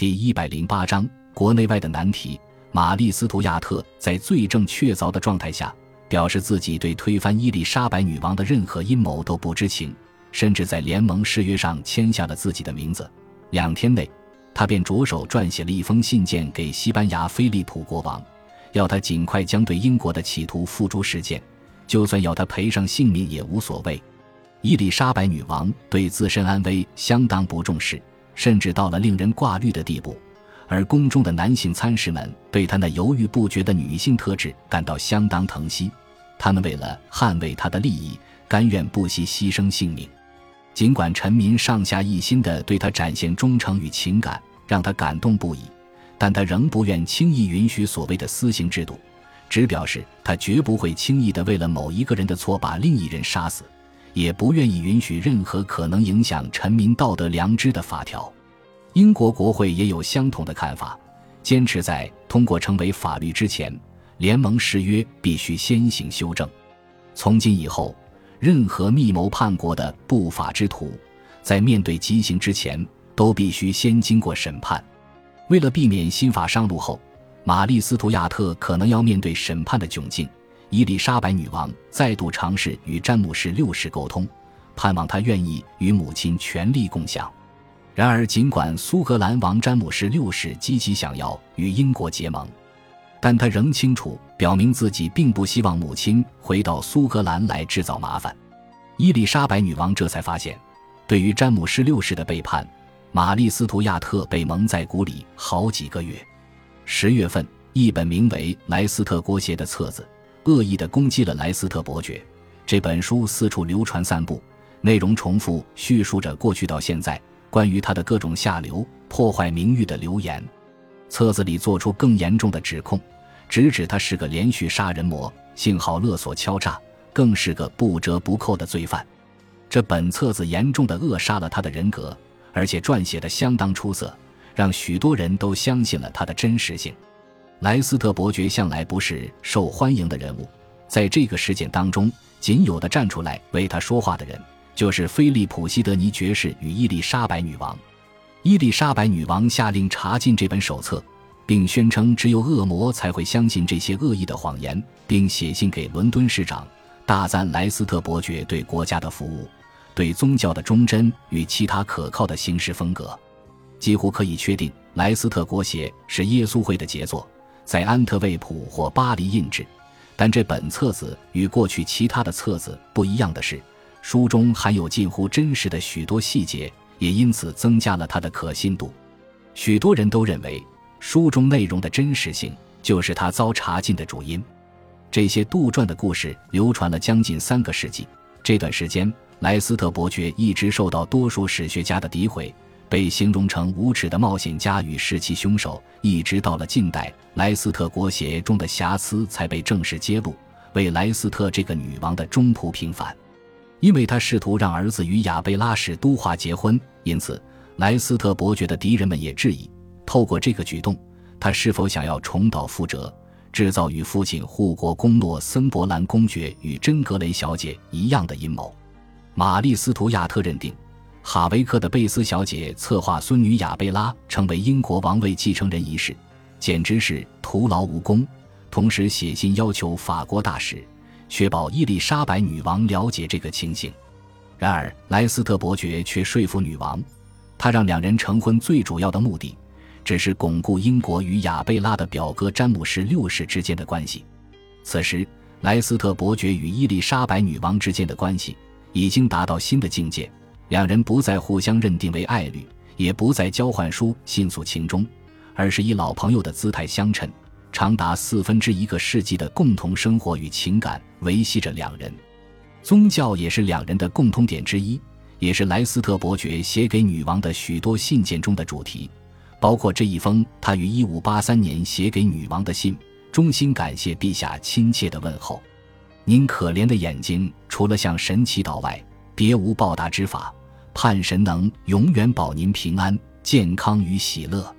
第一百零八章国内外的难题。玛丽·斯图亚特在罪证确凿的状态下，表示自己对推翻伊丽莎白女王的任何阴谋都不知情，甚至在联盟誓约上签下了自己的名字。两天内，他便着手撰写了一封信件给西班牙菲利普国王，要他尽快将对英国的企图付诸实践，就算要他赔上性命也无所谓。伊丽莎白女王对自身安危相当不重视。甚至到了令人挂虑的地步，而宫中的男性参事们对她那犹豫不决的女性特质感到相当疼惜。他们为了捍卫她的利益，甘愿不惜牺牲性命。尽管臣民上下一心地对她展现忠诚与情感，让她感动不已，但她仍不愿轻易允许所谓的私刑制度，只表示她绝不会轻易地为了某一个人的错把另一人杀死。也不愿意允许任何可能影响臣民道德良知的法条。英国国会也有相同的看法，坚持在通过成为法律之前，联盟誓约必须先行修正。从今以后，任何密谋叛国的不法之徒，在面对极刑之前，都必须先经过审判。为了避免新法上路后，玛丽·斯图亚特可能要面对审判的窘境。伊丽莎白女王再度尝试与詹姆士六世沟通，盼望他愿意与母亲全力共享。然而，尽管苏格兰王詹姆士六世积极想要与英国结盟，但他仍清楚表明自己并不希望母亲回到苏格兰来制造麻烦。伊丽莎白女王这才发现，对于詹姆士六世的背叛，玛丽·斯图亚特被蒙在鼓里好几个月。十月份，一本名为《莱斯特国协》的册子。恶意地攻击了莱斯特伯爵。这本书四处流传散布，内容重复叙述着过去到现在关于他的各种下流、破坏名誉的流言。册子里做出更严重的指控，直指他是个连续杀人魔、信号勒索、敲诈，更是个不折不扣的罪犯。这本册子严重的扼杀了他的人格，而且撰写的相当出色，让许多人都相信了他的真实性。莱斯特伯爵向来不是受欢迎的人物，在这个事件当中，仅有的站出来为他说话的人，就是菲利普·西德尼爵士与伊丽莎白女王。伊丽莎白女王下令查禁这本手册，并宣称只有恶魔才会相信这些恶意的谎言，并写信给伦敦市长，大赞莱斯特伯爵对国家的服务、对宗教的忠贞与其他可靠的行事风格。几乎可以确定，莱斯特国协是耶稣会的杰作。在安特卫普或巴黎印制，但这本册子与过去其他的册子不一样的是，书中含有近乎真实的许多细节，也因此增加了它的可信度。许多人都认为，书中内容的真实性就是他遭查禁的主因。这些杜撰的故事流传了将近三个世纪，这段时间，莱斯特伯爵一直受到多数史学家的诋毁。被形容成无耻的冒险家与弑妻凶手，一直到了近代，莱斯特国协中的瑕疵才被正式揭露，为莱斯特这个女王的中途平反。因为他试图让儿子与亚贝拉史都华结婚，因此莱斯特伯爵的敌人们也质疑，透过这个举动，他是否想要重蹈覆辙，制造与父亲护国公诺森伯兰公爵与珍格雷小姐一样的阴谋。玛丽斯图亚特认定。哈维克的贝斯小姐策划孙女亚贝拉成为英国王位继承人一事，简直是徒劳无功。同时写信要求法国大使确保伊丽莎白女王了解这个情形。然而莱斯特伯爵却说服女王，他让两人成婚最主要的目的，只是巩固英国与亚贝拉的表哥詹姆士六世之间的关系。此时莱斯特伯爵与伊丽莎白女王之间的关系已经达到新的境界。两人不再互相认定为爱侣，也不再交换书信诉情衷，而是以老朋友的姿态相称。长达四分之一个世纪的共同生活与情感维系着两人。宗教也是两人的共通点之一，也是莱斯特伯爵写给女王的许多信件中的主题，包括这一封他于一五八三年写给女王的信，衷心感谢陛下亲切的问候。您可怜的眼睛，除了向神祈祷外，别无报答之法。盼神能永远保您平安、健康与喜乐，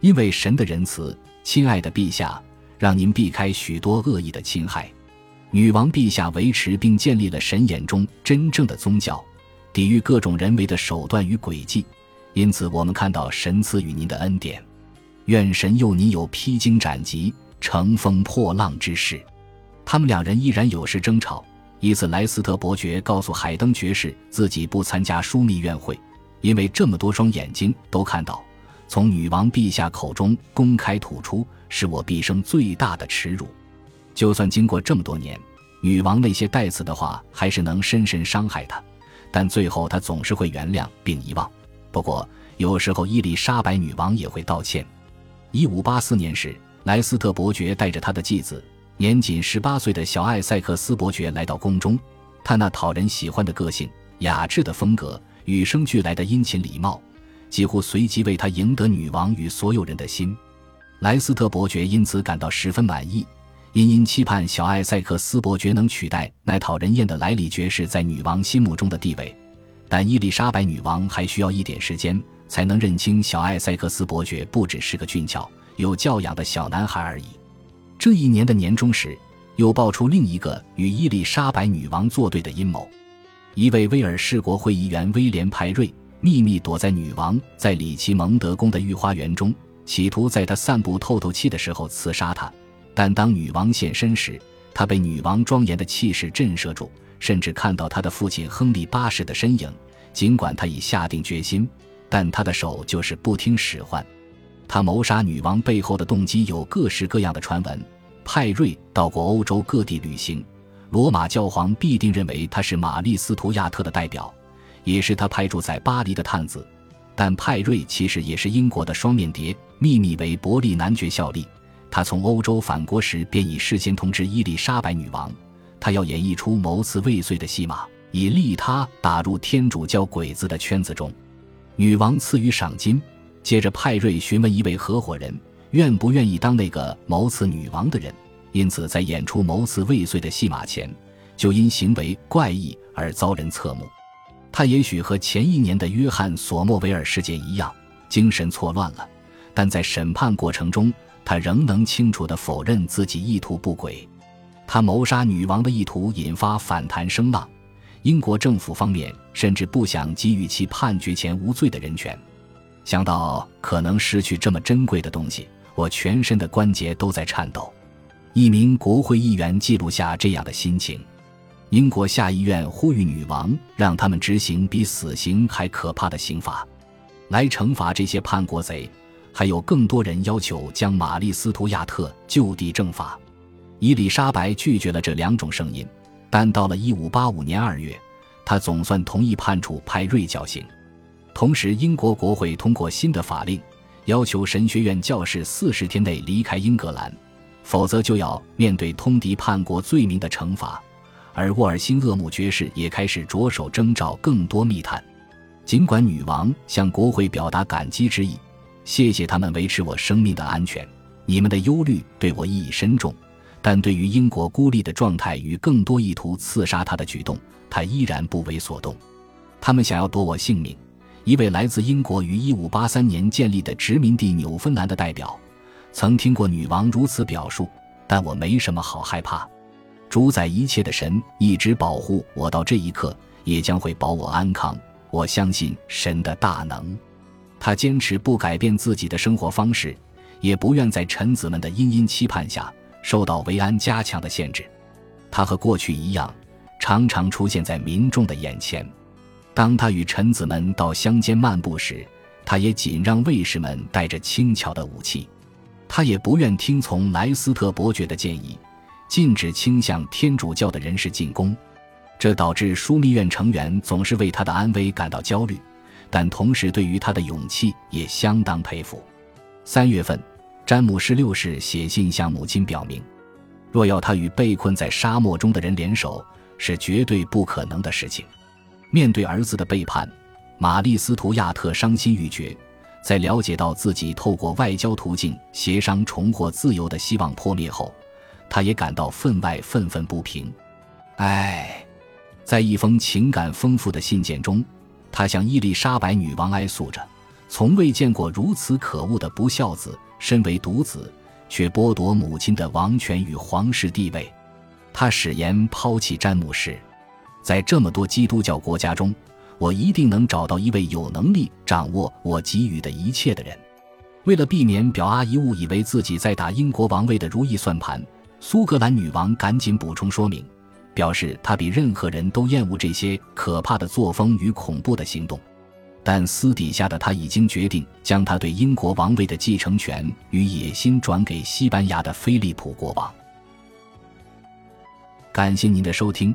因为神的仁慈，亲爱的陛下，让您避开许多恶意的侵害。女王陛下维持并建立了神眼中真正的宗教，抵御各种人为的手段与诡计，因此我们看到神赐予您的恩典。愿神佑您有披荆斩棘、乘风破浪之势。他们两人依然有时争吵。一次，莱斯特伯爵告诉海登爵士自己不参加枢密院会，因为这么多双眼睛都看到，从女王陛下口中公开吐出，是我毕生最大的耻辱。就算经过这么多年，女王那些带刺的话还是能深深伤害他，但最后他总是会原谅并遗忘。不过，有时候伊丽莎白女王也会道歉。一五八四年时，莱斯特伯爵带着他的继子。年仅十八岁的小艾塞克斯伯爵来到宫中，他那讨人喜欢的个性、雅致的风格、与生俱来的殷勤礼貌，几乎随即为他赢得女王与所有人的心。莱斯特伯爵因此感到十分满意，殷殷期盼小艾塞克斯伯爵能取代那讨人厌的莱里爵士在女王心目中的地位。但伊丽莎白女王还需要一点时间，才能认清小艾塞克斯伯爵不只是个俊俏、有教养的小男孩而已。这一年的年终时，又爆出另一个与伊丽莎白女王作对的阴谋。一位威尔士国会议员威廉·派瑞秘密躲在女王在里奇蒙德宫的御花园中，企图在她散步透透气的时候刺杀她。但当女王现身时，他被女王庄严的气势震慑住，甚至看到他的父亲亨利八世的身影。尽管他已下定决心，但他的手就是不听使唤。他谋杀女王背后的动机有各式各样的传闻。派瑞到过欧洲各地旅行，罗马教皇必定认为他是玛丽斯图亚特的代表，也是他派驻在巴黎的探子。但派瑞其实也是英国的双面谍，秘密为伯利男爵效力。他从欧洲返国时便已事先通知伊丽莎白女王，他要演绎出谋刺未遂的戏码，以利他打入天主教鬼子的圈子中。女王赐予赏金，接着派瑞询问一位合伙人。愿不愿意当那个谋刺女王的人？因此，在演出谋刺未遂的戏码前，就因行为怪异而遭人侧目。他也许和前一年的约翰·索莫维尔事件一样，精神错乱了。但在审判过程中，他仍能清楚地否认自己意图不轨。他谋杀女王的意图引发反弹声浪，英国政府方面甚至不想给予其判决前无罪的人权。想到可能失去这么珍贵的东西。我全身的关节都在颤抖。一名国会议员记录下这样的心情。英国下议院呼吁女王让他们执行比死刑还可怕的刑罚，来惩罚这些叛国贼。还有更多人要求将玛丽斯图亚特就地正法。伊丽莎白拒绝了这两种声音，但到了1585年2月，她总算同意判处派瑞绞刑。同时，英国国会通过新的法令。要求神学院教士四十天内离开英格兰，否则就要面对通敌叛国罪名的惩罚。而沃尔辛厄姆爵士也开始着手征召更多密探。尽管女王向国会表达感激之意，谢谢他们维持我生命的安全，你们的忧虑对我意义深重。但对于英国孤立的状态与更多意图刺杀他的举动，他依然不为所动。他们想要夺我性命。一位来自英国于1583年建立的殖民地纽芬兰的代表，曾听过女王如此表述，但我没什么好害怕。主宰一切的神一直保护我到这一刻，也将会保我安康。我相信神的大能。他坚持不改变自己的生活方式，也不愿在臣子们的殷殷期盼下受到维安加强的限制。他和过去一样，常常出现在民众的眼前。当他与臣子们到乡间漫步时，他也仅让卫士们带着轻巧的武器。他也不愿听从莱斯特伯爵的建议，禁止倾向天主教的人士进攻。这导致枢密院成员总是为他的安危感到焦虑，但同时对于他的勇气也相当佩服。三月份，詹姆士六世写信向母亲表明，若要他与被困在沙漠中的人联手，是绝对不可能的事情。面对儿子的背叛，玛丽斯图亚特伤心欲绝。在了解到自己透过外交途径协商重获自由的希望破灭后，他也感到分外愤愤不平。唉，在一封情感丰富的信件中，他向伊丽莎白女王哀诉着：从未见过如此可恶的不孝子，身为独子却剥夺母亲的王权与皇室地位。他誓言抛弃詹姆士。在这么多基督教国家中，我一定能找到一位有能力掌握我给予的一切的人。为了避免表阿姨误以为自己在打英国王位的如意算盘，苏格兰女王赶紧补充说明，表示她比任何人都厌恶这些可怕的作风与恐怖的行动。但私底下的她已经决定将她对英国王位的继承权与野心转给西班牙的菲利普国王。感谢您的收听，